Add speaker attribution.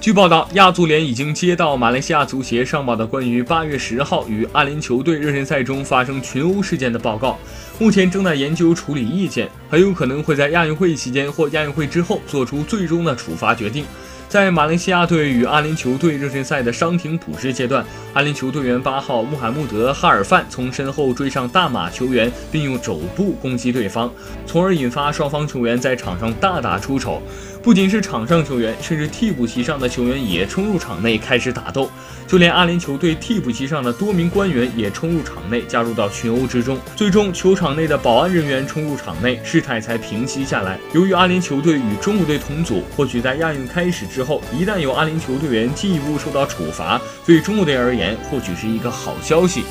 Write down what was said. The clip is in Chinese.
Speaker 1: 据报道，亚足联已经接到马来西亚足协上报的关于八月十号与阿联酋队热身赛中发生群殴事件的报告，目前正在研究处理意见，很有可能会在亚运会期间或亚运会之后做出最终的处罚决定。在马来西亚队与阿联酋队热身赛的伤停补时阶段，阿联酋队员八号穆罕默德·哈尔范从身后追上大马球员，并用肘部攻击对方，从而引发双方球员在场上大打出手。不仅是场上球员，甚至替补席上的球员也冲入场内开始打斗，就连阿联酋队替补席上的多名官员也冲入场内加入到群殴之中。最终，球场内的保安人员冲入场内，事态才平息下来。由于阿联酋队与中国队同组，或许在亚运开始之后，一旦有阿联酋队员进一步受到处罚，对中国队而言或许是一个好消息。